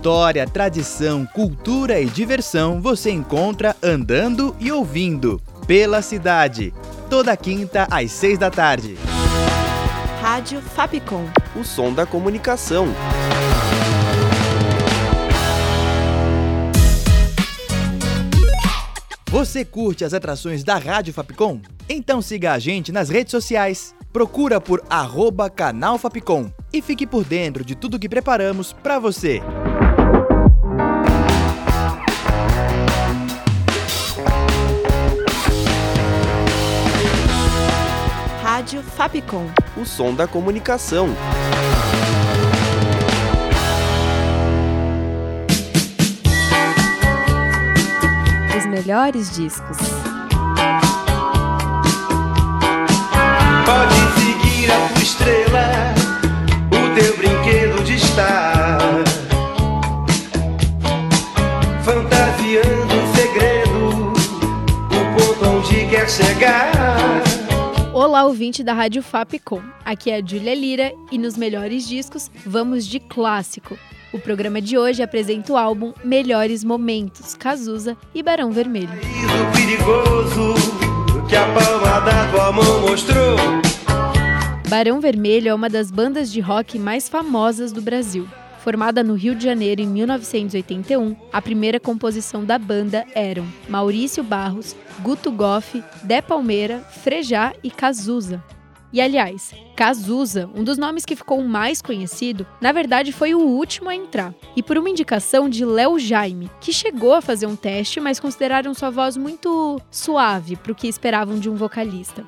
História, tradição, cultura e diversão você encontra andando e ouvindo pela cidade. Toda quinta às seis da tarde. Rádio Fapcom. O som da comunicação. Você curte as atrações da Rádio Fapcom? Então siga a gente nas redes sociais. Procura por arroba canal Fapcom e fique por dentro de tudo que preparamos para você. Fapcom. O som da comunicação. Os melhores discos. Pode seguir a tua estrela, o teu brinquedo de estar. Fantasiando um segredo, o ponto onde quer chegar. Olá, ouvinte da Rádio Fapcom. Aqui é a Júlia Lira e nos melhores discos vamos de clássico. O programa de hoje apresenta o álbum Melhores Momentos, Cazuza e Barão Vermelho. Barão Vermelho é uma das bandas de rock mais famosas do Brasil. Formada no Rio de Janeiro em 1981, a primeira composição da banda eram Maurício Barros, Guto Goff, Dé Palmeira, Frejá e Cazuza. E aliás, Cazuza, um dos nomes que ficou mais conhecido, na verdade foi o último a entrar, e por uma indicação de Léo Jaime, que chegou a fazer um teste, mas consideraram sua voz muito suave para o que esperavam de um vocalista.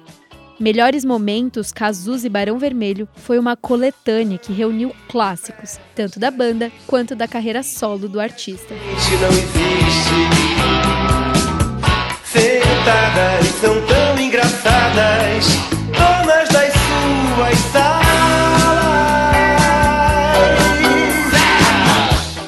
Melhores Momentos, Cazuza e Barão Vermelho foi uma coletânea que reuniu clássicos, tanto da banda quanto da carreira solo do artista. Sentadas são tão engraçadas, donas das suas salas.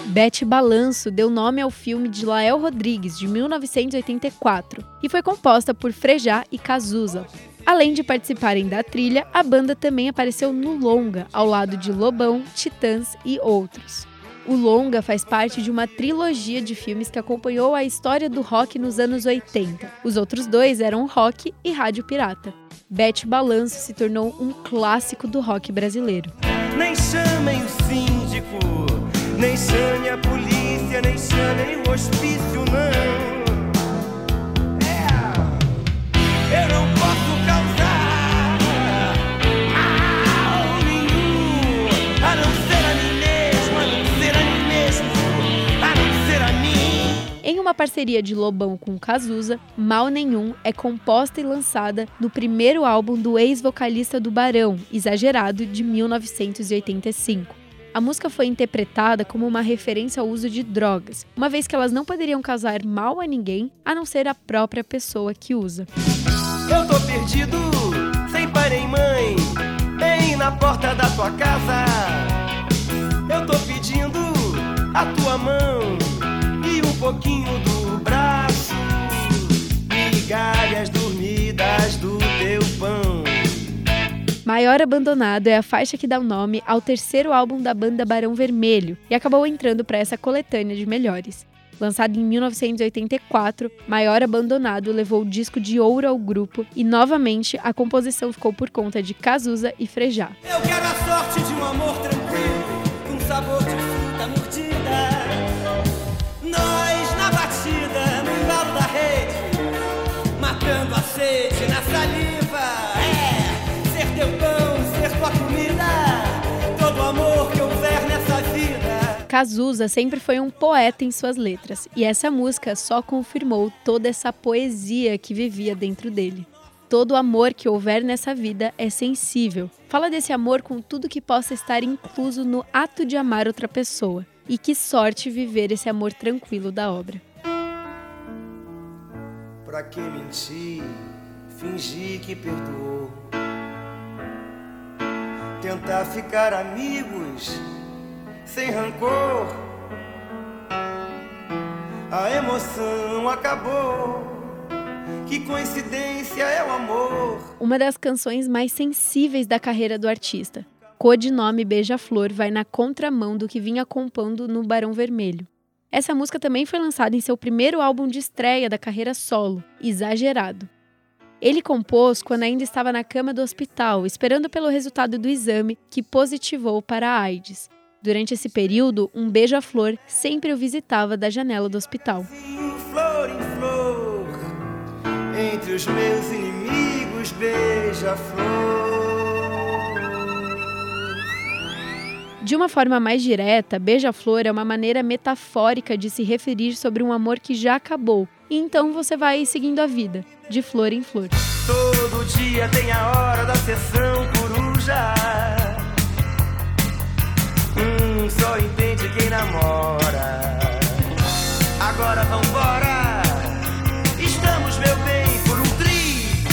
Bete Balanço deu nome ao filme de Lael Rodrigues, de 1984, e foi composta por Frejá e Cazuza. Além de participarem da trilha, a banda também apareceu no Longa, ao lado de Lobão, Titãs e outros. O Longa faz parte de uma trilogia de filmes que acompanhou a história do rock nos anos 80. Os outros dois eram Rock e Rádio Pirata. Bete Balanço se tornou um clássico do rock brasileiro. Nem chamem o síndico, nem chame a polícia, nem chamem o hospício, não. Uma parceria de Lobão com Cazuza, Mal Nenhum é composta e lançada no primeiro álbum do ex-vocalista do Barão, Exagerado, de 1985. A música foi interpretada como uma referência ao uso de drogas, uma vez que elas não poderiam causar mal a ninguém, a não ser a própria pessoa que usa. Eu tô perdido, sem pai nem mãe, bem na porta da tua casa. Pouquinho do braço, migalhas dormidas do teu pão. Maior Abandonado é a faixa que dá o nome ao terceiro álbum da banda Barão Vermelho e acabou entrando para essa coletânea de melhores. Lançado em 1984, Maior Abandonado levou o disco de ouro ao grupo e, novamente, a composição ficou por conta de Cazuza e Frejá. Eu quero a sorte de um amor tranquilo, com sabor de fruta mordida. Nós sede na saliva. É, ser teu pão, ser tua comida, todo amor que houver nessa vida. Cazuza sempre foi um poeta em suas letras, e essa música só confirmou toda essa poesia que vivia dentro dele. Todo amor que houver nessa vida é sensível. Fala desse amor com tudo que possa estar incluso no ato de amar outra pessoa. E que sorte viver esse amor tranquilo da obra. Pra que mentir, fingir que perdoou? Tentar ficar amigos sem rancor. A emoção acabou. Que coincidência é o amor. Uma das canções mais sensíveis da carreira do artista. codinome Beija-Flor vai na contramão do que vinha compondo no Barão Vermelho. Essa música também foi lançada em seu primeiro álbum de estreia da carreira solo, Exagerado. Ele compôs quando ainda estava na cama do hospital, esperando pelo resultado do exame que positivou para a AIDS. Durante esse período, um beija-flor sempre o visitava da janela do hospital. Flor em flor, entre os meus inimigos, beija-flor. De uma forma mais direta, beija-flor é uma maneira metafórica de se referir sobre um amor que já acabou. E então você vai seguindo a vida, de flor em flor. Todo dia tem a hora da sessão coruja. Hum, só entende quem namora. Agora vambora. Estamos, meu bem, por um tri.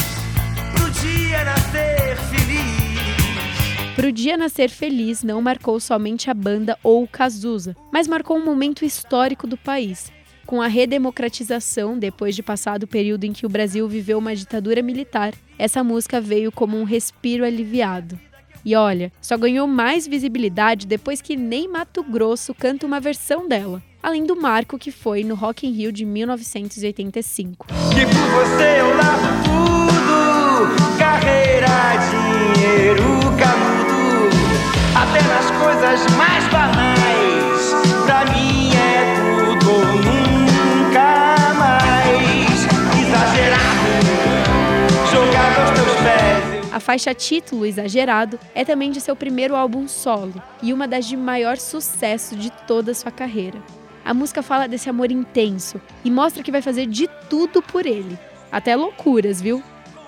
Pro dia nascer feliz. Pro dia nascer feliz não marcou somente a banda ou o Cazuza, mas marcou um momento histórico do país. Com a redemocratização, depois de passado o período em que o Brasil viveu uma ditadura militar, essa música veio como um respiro aliviado. E olha, só ganhou mais visibilidade depois que nem Mato Grosso canta uma versão dela, além do marco que foi no Rock in Rio de 1985. Que por você eu largo tudo. Carreira, dinheiro, canudo. Até nas coisas mais A faixa título Exagerado é também de seu primeiro álbum solo e uma das de maior sucesso de toda sua carreira. A música fala desse amor intenso e mostra que vai fazer de tudo por ele, até loucuras, viu?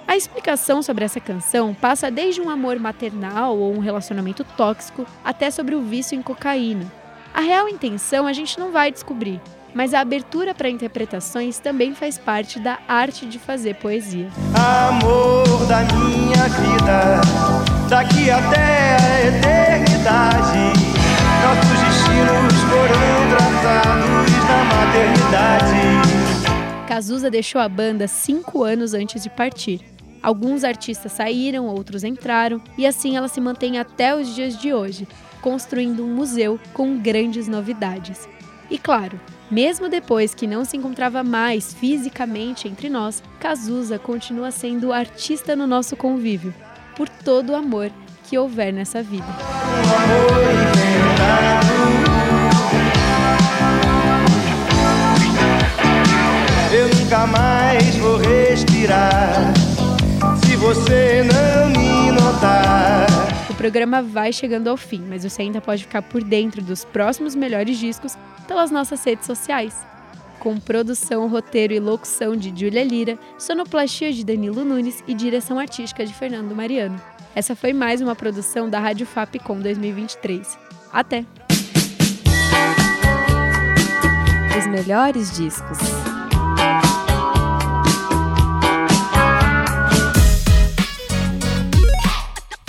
A explicação sobre essa canção passa desde um amor maternal ou um relacionamento tóxico até sobre o vício em cocaína. A real intenção a gente não vai descobrir, mas a abertura para interpretações também faz parte da arte de fazer poesia. Amor da minha vida, daqui até a eternidade. Nossos destinos foram traçados na maternidade. Cazuza deixou a banda cinco anos antes de partir. Alguns artistas saíram, outros entraram, e assim ela se mantém até os dias de hoje, construindo um museu com grandes novidades. E claro, mesmo depois que não se encontrava mais fisicamente entre nós, Cazuza continua sendo artista no nosso convívio, por todo o amor que houver nessa vida. Programa vai chegando ao fim, mas você ainda pode ficar por dentro dos próximos melhores discos pelas nossas redes sociais. Com produção, roteiro e locução de Júlia Lira, sonoplastia de Danilo Nunes e direção artística de Fernando Mariano. Essa foi mais uma produção da Rádio Fapcom 2023. Até! Os melhores discos.